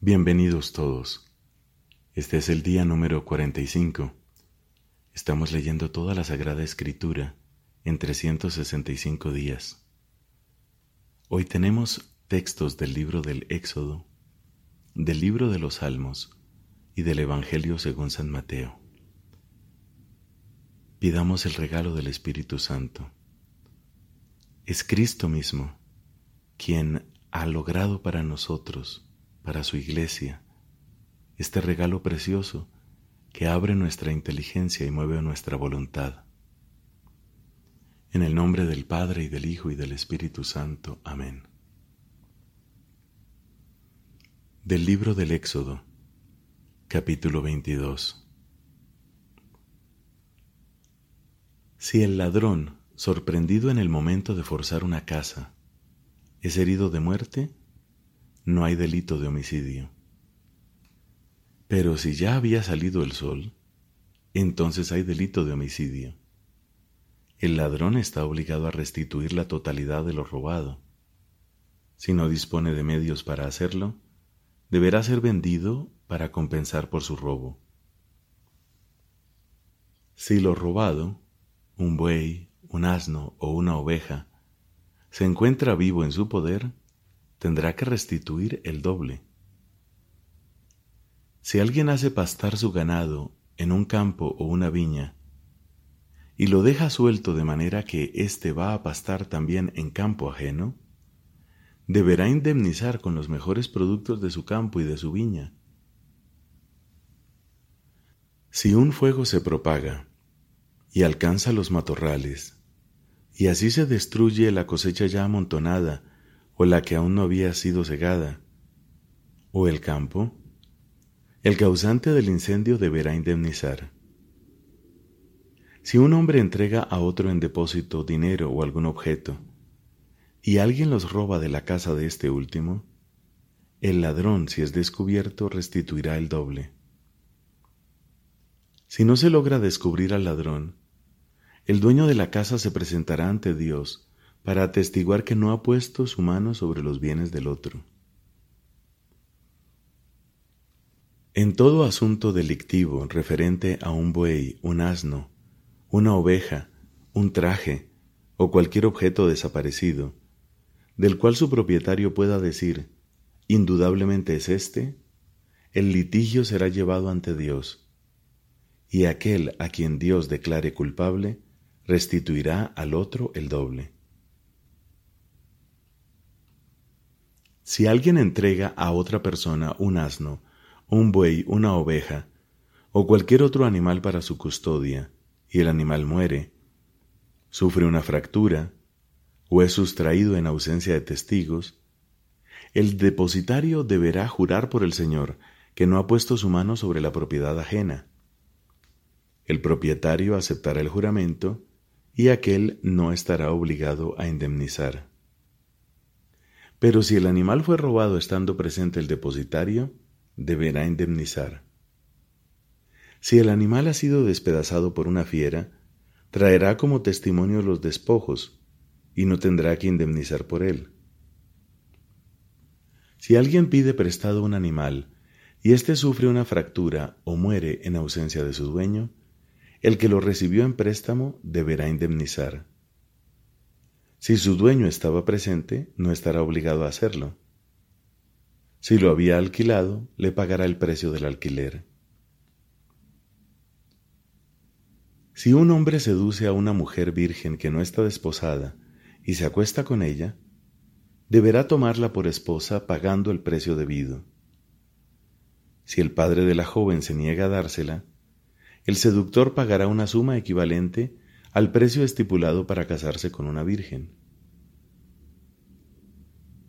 Bienvenidos todos. Este es el día número 45. Estamos leyendo toda la Sagrada Escritura en 365 días. Hoy tenemos textos del libro del Éxodo, del libro de los Salmos y del Evangelio según San Mateo. Pidamos el regalo del Espíritu Santo. Es Cristo mismo quien ha logrado para nosotros para su iglesia, este regalo precioso que abre nuestra inteligencia y mueve nuestra voluntad. En el nombre del Padre y del Hijo y del Espíritu Santo. Amén. Del libro del Éxodo, capítulo 22. Si el ladrón, sorprendido en el momento de forzar una casa, es herido de muerte, no hay delito de homicidio. Pero si ya había salido el sol, entonces hay delito de homicidio. El ladrón está obligado a restituir la totalidad de lo robado. Si no dispone de medios para hacerlo, deberá ser vendido para compensar por su robo. Si lo robado, un buey, un asno o una oveja, se encuentra vivo en su poder, tendrá que restituir el doble. Si alguien hace pastar su ganado en un campo o una viña, y lo deja suelto de manera que éste va a pastar también en campo ajeno, deberá indemnizar con los mejores productos de su campo y de su viña. Si un fuego se propaga y alcanza los matorrales, y así se destruye la cosecha ya amontonada o la que aún no había sido cegada, o el campo, el causante del incendio deberá indemnizar. Si un hombre entrega a otro en depósito dinero o algún objeto, y alguien los roba de la casa de este último, el ladrón, si es descubierto, restituirá el doble. Si no se logra descubrir al ladrón, el dueño de la casa se presentará ante Dios para atestiguar que no ha puesto su mano sobre los bienes del otro. En todo asunto delictivo referente a un buey, un asno, una oveja, un traje o cualquier objeto desaparecido, del cual su propietario pueda decir, indudablemente es este, el litigio será llevado ante Dios, y aquel a quien Dios declare culpable restituirá al otro el doble. Si alguien entrega a otra persona un asno, un buey, una oveja, o cualquier otro animal para su custodia, y el animal muere, sufre una fractura, o es sustraído en ausencia de testigos, el depositario deberá jurar por el Señor que no ha puesto su mano sobre la propiedad ajena. El propietario aceptará el juramento y aquel no estará obligado a indemnizar. Pero si el animal fue robado estando presente el depositario, deberá indemnizar. Si el animal ha sido despedazado por una fiera, traerá como testimonio los despojos y no tendrá que indemnizar por él. Si alguien pide prestado un animal y éste sufre una fractura o muere en ausencia de su dueño, el que lo recibió en préstamo deberá indemnizar. Si su dueño estaba presente, no estará obligado a hacerlo. Si lo había alquilado, le pagará el precio del alquiler. Si un hombre seduce a una mujer virgen que no está desposada y se acuesta con ella, deberá tomarla por esposa pagando el precio debido. Si el padre de la joven se niega a dársela, el seductor pagará una suma equivalente al precio estipulado para casarse con una virgen.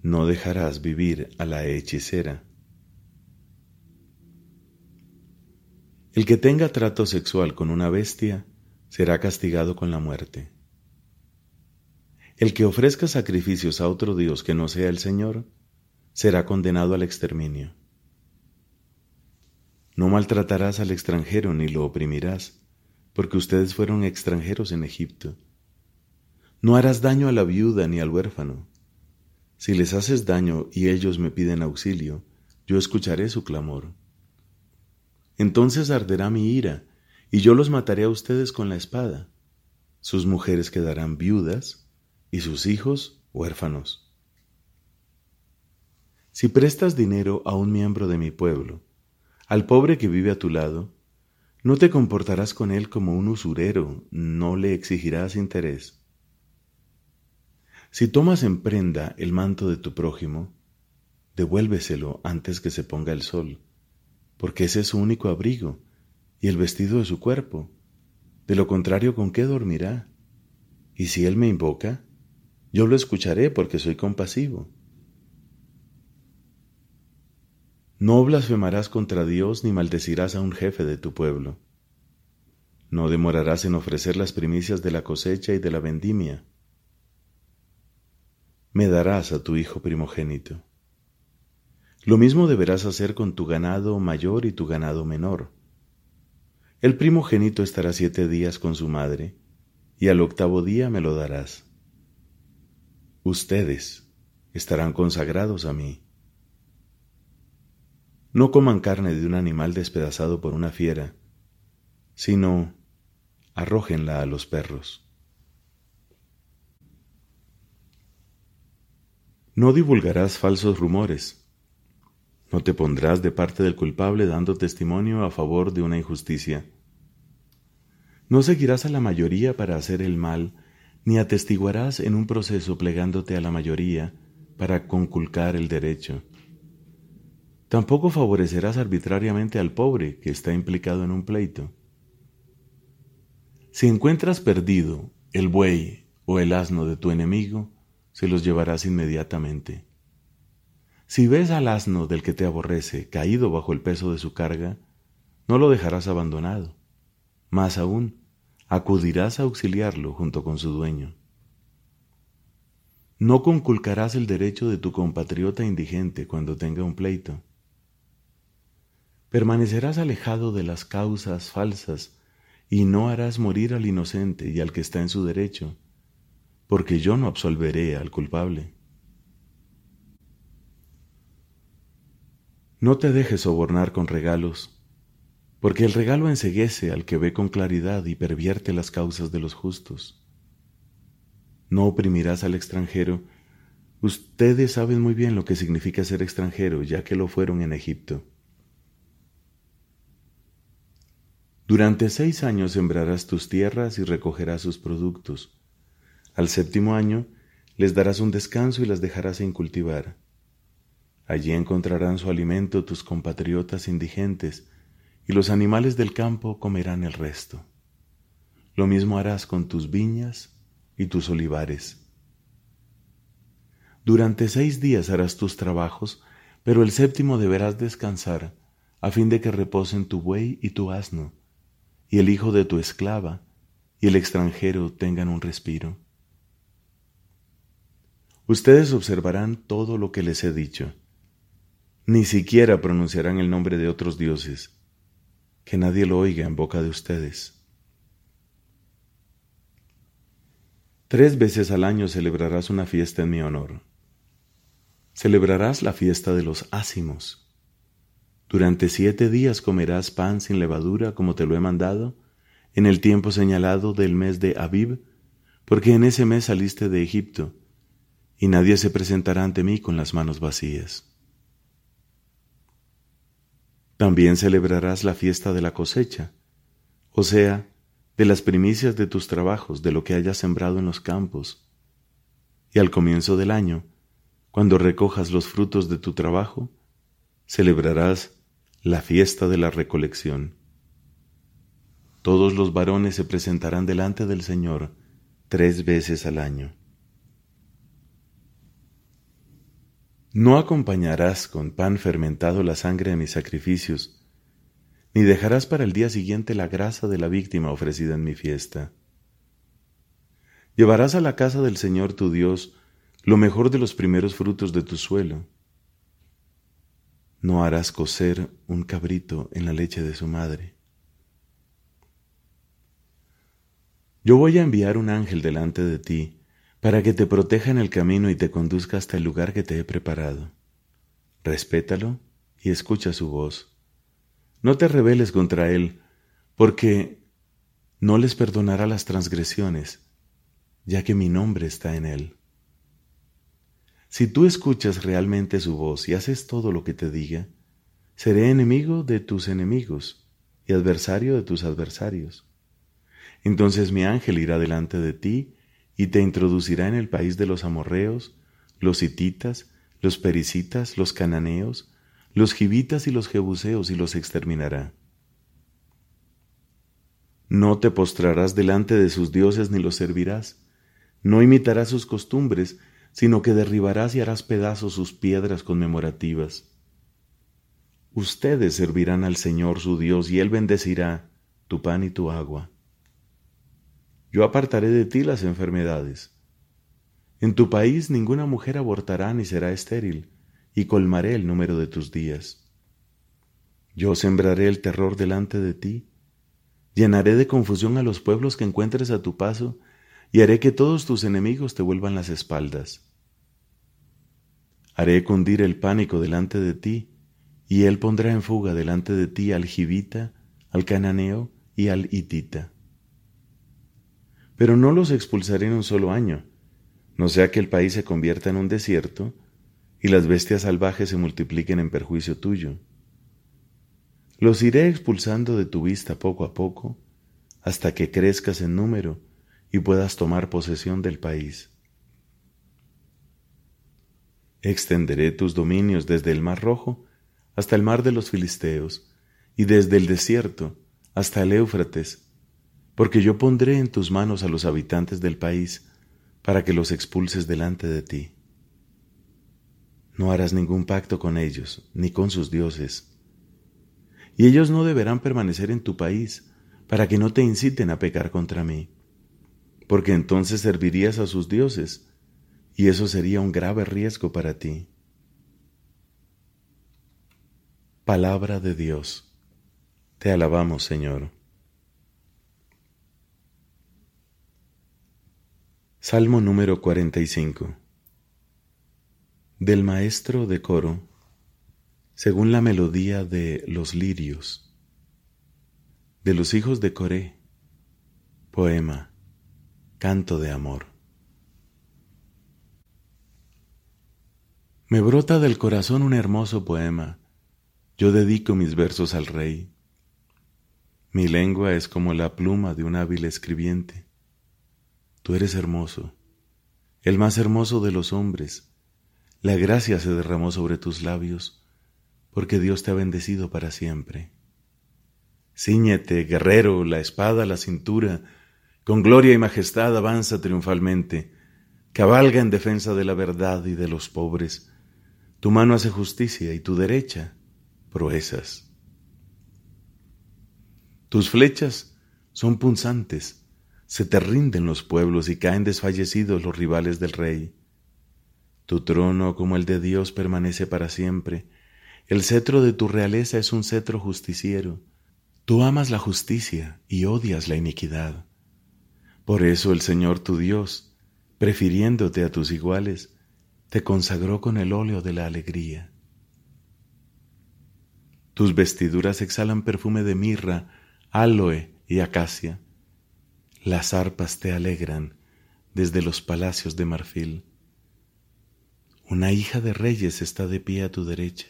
No dejarás vivir a la hechicera. El que tenga trato sexual con una bestia será castigado con la muerte. El que ofrezca sacrificios a otro Dios que no sea el Señor será condenado al exterminio. No maltratarás al extranjero ni lo oprimirás porque ustedes fueron extranjeros en Egipto. No harás daño a la viuda ni al huérfano. Si les haces daño y ellos me piden auxilio, yo escucharé su clamor. Entonces arderá mi ira, y yo los mataré a ustedes con la espada. Sus mujeres quedarán viudas, y sus hijos huérfanos. Si prestas dinero a un miembro de mi pueblo, al pobre que vive a tu lado, no te comportarás con él como un usurero, no le exigirás interés. Si tomas en prenda el manto de tu prójimo, devuélveselo antes que se ponga el sol, porque ese es su único abrigo y el vestido de su cuerpo. De lo contrario, ¿con qué dormirá? Y si él me invoca, yo lo escucharé porque soy compasivo. No blasfemarás contra Dios ni maldecirás a un jefe de tu pueblo. No demorarás en ofrecer las primicias de la cosecha y de la vendimia. Me darás a tu hijo primogénito. Lo mismo deberás hacer con tu ganado mayor y tu ganado menor. El primogénito estará siete días con su madre, y al octavo día me lo darás. Ustedes estarán consagrados a mí. No coman carne de un animal despedazado por una fiera, sino arrójenla a los perros. No divulgarás falsos rumores. No te pondrás de parte del culpable dando testimonio a favor de una injusticia. No seguirás a la mayoría para hacer el mal, ni atestiguarás en un proceso plegándote a la mayoría para conculcar el derecho. Tampoco favorecerás arbitrariamente al pobre que está implicado en un pleito. Si encuentras perdido el buey o el asno de tu enemigo, se los llevarás inmediatamente. Si ves al asno del que te aborrece caído bajo el peso de su carga, no lo dejarás abandonado. Más aún, acudirás a auxiliarlo junto con su dueño. No conculcarás el derecho de tu compatriota indigente cuando tenga un pleito permanecerás alejado de las causas falsas y no harás morir al inocente y al que está en su derecho, porque yo no absolveré al culpable. No te dejes sobornar con regalos, porque el regalo enseguece al que ve con claridad y pervierte las causas de los justos. No oprimirás al extranjero. Ustedes saben muy bien lo que significa ser extranjero, ya que lo fueron en Egipto. Durante seis años sembrarás tus tierras y recogerás sus productos. Al séptimo año les darás un descanso y las dejarás sin cultivar. Allí encontrarán su alimento tus compatriotas indigentes, y los animales del campo comerán el resto. Lo mismo harás con tus viñas y tus olivares. Durante seis días harás tus trabajos, pero el séptimo deberás descansar, a fin de que reposen tu buey y tu asno y el hijo de tu esclava y el extranjero tengan un respiro. Ustedes observarán todo lo que les he dicho. Ni siquiera pronunciarán el nombre de otros dioses, que nadie lo oiga en boca de ustedes. Tres veces al año celebrarás una fiesta en mi honor. Celebrarás la fiesta de los ácimos durante siete días comerás pan sin levadura como te lo he mandado, en el tiempo señalado del mes de Abib, porque en ese mes saliste de Egipto, y nadie se presentará ante mí con las manos vacías. También celebrarás la fiesta de la cosecha, o sea, de las primicias de tus trabajos, de lo que hayas sembrado en los campos. Y al comienzo del año, cuando recojas los frutos de tu trabajo, celebrarás la fiesta de la recolección. Todos los varones se presentarán delante del Señor tres veces al año. No acompañarás con pan fermentado la sangre de mis sacrificios, ni dejarás para el día siguiente la grasa de la víctima ofrecida en mi fiesta. Llevarás a la casa del Señor tu Dios lo mejor de los primeros frutos de tu suelo no harás cocer un cabrito en la leche de su madre. Yo voy a enviar un ángel delante de ti para que te proteja en el camino y te conduzca hasta el lugar que te he preparado. Respétalo y escucha su voz. No te rebeles contra Él, porque no les perdonará las transgresiones, ya que mi nombre está en Él. Si tú escuchas realmente su voz y haces todo lo que te diga, seré enemigo de tus enemigos y adversario de tus adversarios. Entonces mi ángel irá delante de ti y te introducirá en el país de los amorreos, los hititas, los pericitas, los cananeos, los gibitas y los jebuseos y los exterminará. No te postrarás delante de sus dioses ni los servirás, no imitarás sus costumbres, sino que derribarás y harás pedazos sus piedras conmemorativas. Ustedes servirán al Señor su Dios y Él bendecirá tu pan y tu agua. Yo apartaré de ti las enfermedades. En tu país ninguna mujer abortará ni será estéril, y colmaré el número de tus días. Yo sembraré el terror delante de ti, llenaré de confusión a los pueblos que encuentres a tu paso, y haré que todos tus enemigos te vuelvan las espaldas. Haré cundir el pánico delante de ti, y él pondrá en fuga delante de ti al jibita, al cananeo y al hitita. Pero no los expulsaré en un solo año, no sea que el país se convierta en un desierto y las bestias salvajes se multipliquen en perjuicio tuyo. Los iré expulsando de tu vista poco a poco, hasta que crezcas en número y puedas tomar posesión del país. Extenderé tus dominios desde el mar rojo hasta el mar de los filisteos, y desde el desierto hasta el Éufrates, porque yo pondré en tus manos a los habitantes del país para que los expulses delante de ti. No harás ningún pacto con ellos, ni con sus dioses. Y ellos no deberán permanecer en tu país, para que no te inciten a pecar contra mí, porque entonces servirías a sus dioses, y eso sería un grave riesgo para ti. Palabra de Dios. Te alabamos, Señor. Salmo número 45. Del maestro de coro, según la melodía de los lirios. De los hijos de Coré. Poema. Canto de amor. Me brota del corazón un hermoso poema. Yo dedico mis versos al rey. Mi lengua es como la pluma de un hábil escribiente. Tú eres hermoso, el más hermoso de los hombres. La gracia se derramó sobre tus labios, porque Dios te ha bendecido para siempre. Cíñete, guerrero, la espada la cintura, con gloria y majestad avanza triunfalmente, cabalga en defensa de la verdad y de los pobres tu mano hace justicia y tu derecha proezas. Tus flechas son punzantes, se te rinden los pueblos y caen desfallecidos los rivales del rey. Tu trono, como el de Dios, permanece para siempre. El cetro de tu realeza es un cetro justiciero. Tú amas la justicia y odias la iniquidad. Por eso el Señor tu Dios, prefiriéndote a tus iguales, te consagró con el óleo de la alegría. Tus vestiduras exhalan perfume de mirra, aloe y acacia. Las arpas te alegran desde los palacios de marfil. Una hija de reyes está de pie a tu derecha.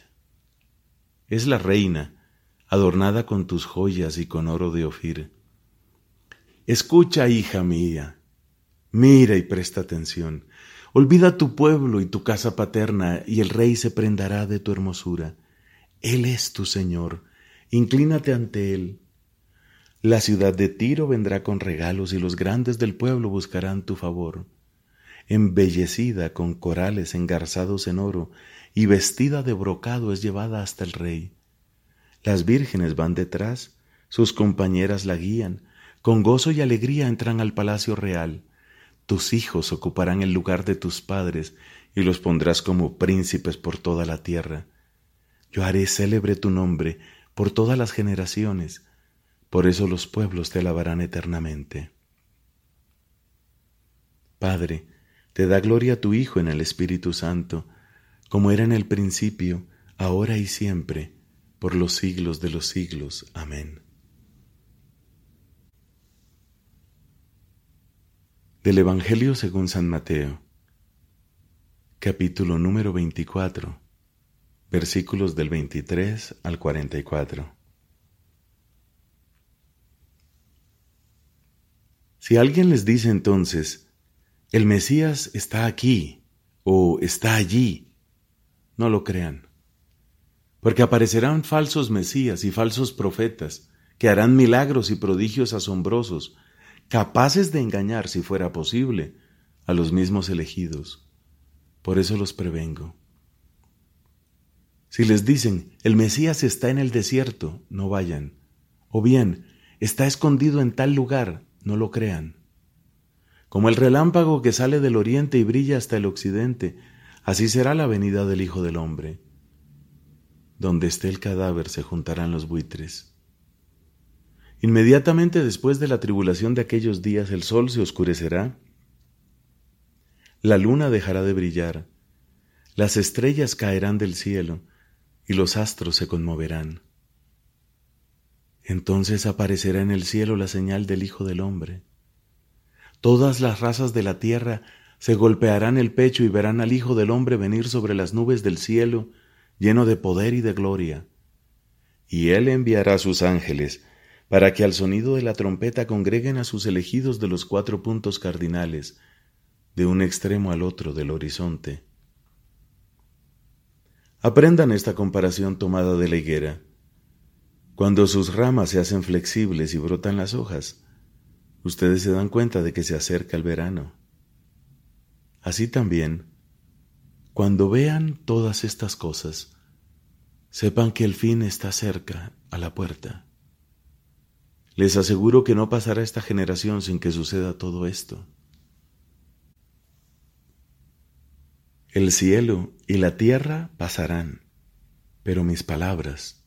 Es la reina, adornada con tus joyas y con oro de Ofir. Escucha, hija mía, mira y presta atención. Olvida tu pueblo y tu casa paterna, y el rey se prendará de tu hermosura. Él es tu Señor, inclínate ante Él. La ciudad de Tiro vendrá con regalos y los grandes del pueblo buscarán tu favor. Embellecida con corales engarzados en oro y vestida de brocado es llevada hasta el rey. Las vírgenes van detrás, sus compañeras la guían, con gozo y alegría entran al palacio real. Tus hijos ocuparán el lugar de tus padres y los pondrás como príncipes por toda la tierra. Yo haré célebre tu nombre por todas las generaciones, por eso los pueblos te alabarán eternamente. Padre, te da gloria a tu Hijo en el Espíritu Santo, como era en el principio, ahora y siempre, por los siglos de los siglos. Amén. Del Evangelio según San Mateo, capítulo número 24, versículos del 23 al 44. Si alguien les dice entonces, el Mesías está aquí o está allí, no lo crean, porque aparecerán falsos Mesías y falsos profetas que harán milagros y prodigios asombrosos, capaces de engañar, si fuera posible, a los mismos elegidos. Por eso los prevengo. Si les dicen, el Mesías está en el desierto, no vayan. O bien, está escondido en tal lugar, no lo crean. Como el relámpago que sale del oriente y brilla hasta el occidente, así será la venida del Hijo del Hombre. Donde esté el cadáver se juntarán los buitres. Inmediatamente después de la tribulación de aquellos días el sol se oscurecerá, la luna dejará de brillar, las estrellas caerán del cielo y los astros se conmoverán. Entonces aparecerá en el cielo la señal del Hijo del Hombre. Todas las razas de la tierra se golpearán el pecho y verán al Hijo del Hombre venir sobre las nubes del cielo, lleno de poder y de gloria. Y él enviará sus ángeles, para que al sonido de la trompeta congreguen a sus elegidos de los cuatro puntos cardinales, de un extremo al otro del horizonte. Aprendan esta comparación tomada de la higuera. Cuando sus ramas se hacen flexibles y brotan las hojas, ustedes se dan cuenta de que se acerca el verano. Así también, cuando vean todas estas cosas, sepan que el fin está cerca, a la puerta. Les aseguro que no pasará esta generación sin que suceda todo esto. El cielo y la tierra pasarán, pero mis palabras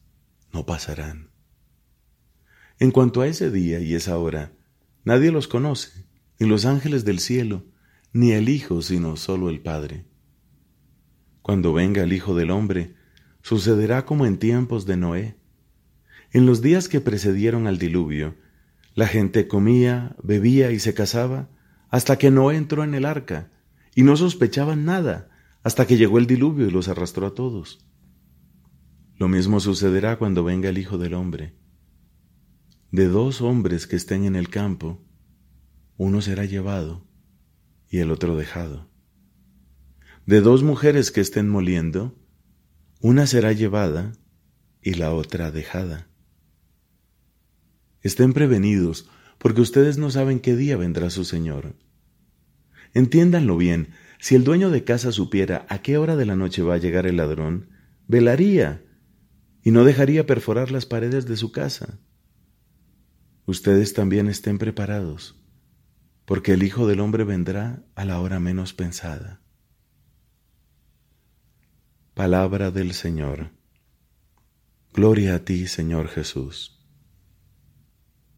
no pasarán. En cuanto a ese día y esa hora, nadie los conoce, ni los ángeles del cielo, ni el Hijo, sino solo el Padre. Cuando venga el Hijo del Hombre, sucederá como en tiempos de Noé. En los días que precedieron al diluvio, la gente comía, bebía y se casaba, hasta que Noé entró en el arca, y no sospechaban nada, hasta que llegó el diluvio y los arrastró a todos. Lo mismo sucederá cuando venga el Hijo del Hombre. De dos hombres que estén en el campo, uno será llevado y el otro dejado. De dos mujeres que estén moliendo, una será llevada y la otra dejada. Estén prevenidos, porque ustedes no saben qué día vendrá su Señor. Entiéndanlo bien, si el dueño de casa supiera a qué hora de la noche va a llegar el ladrón, velaría y no dejaría perforar las paredes de su casa. Ustedes también estén preparados, porque el Hijo del Hombre vendrá a la hora menos pensada. Palabra del Señor. Gloria a ti, Señor Jesús.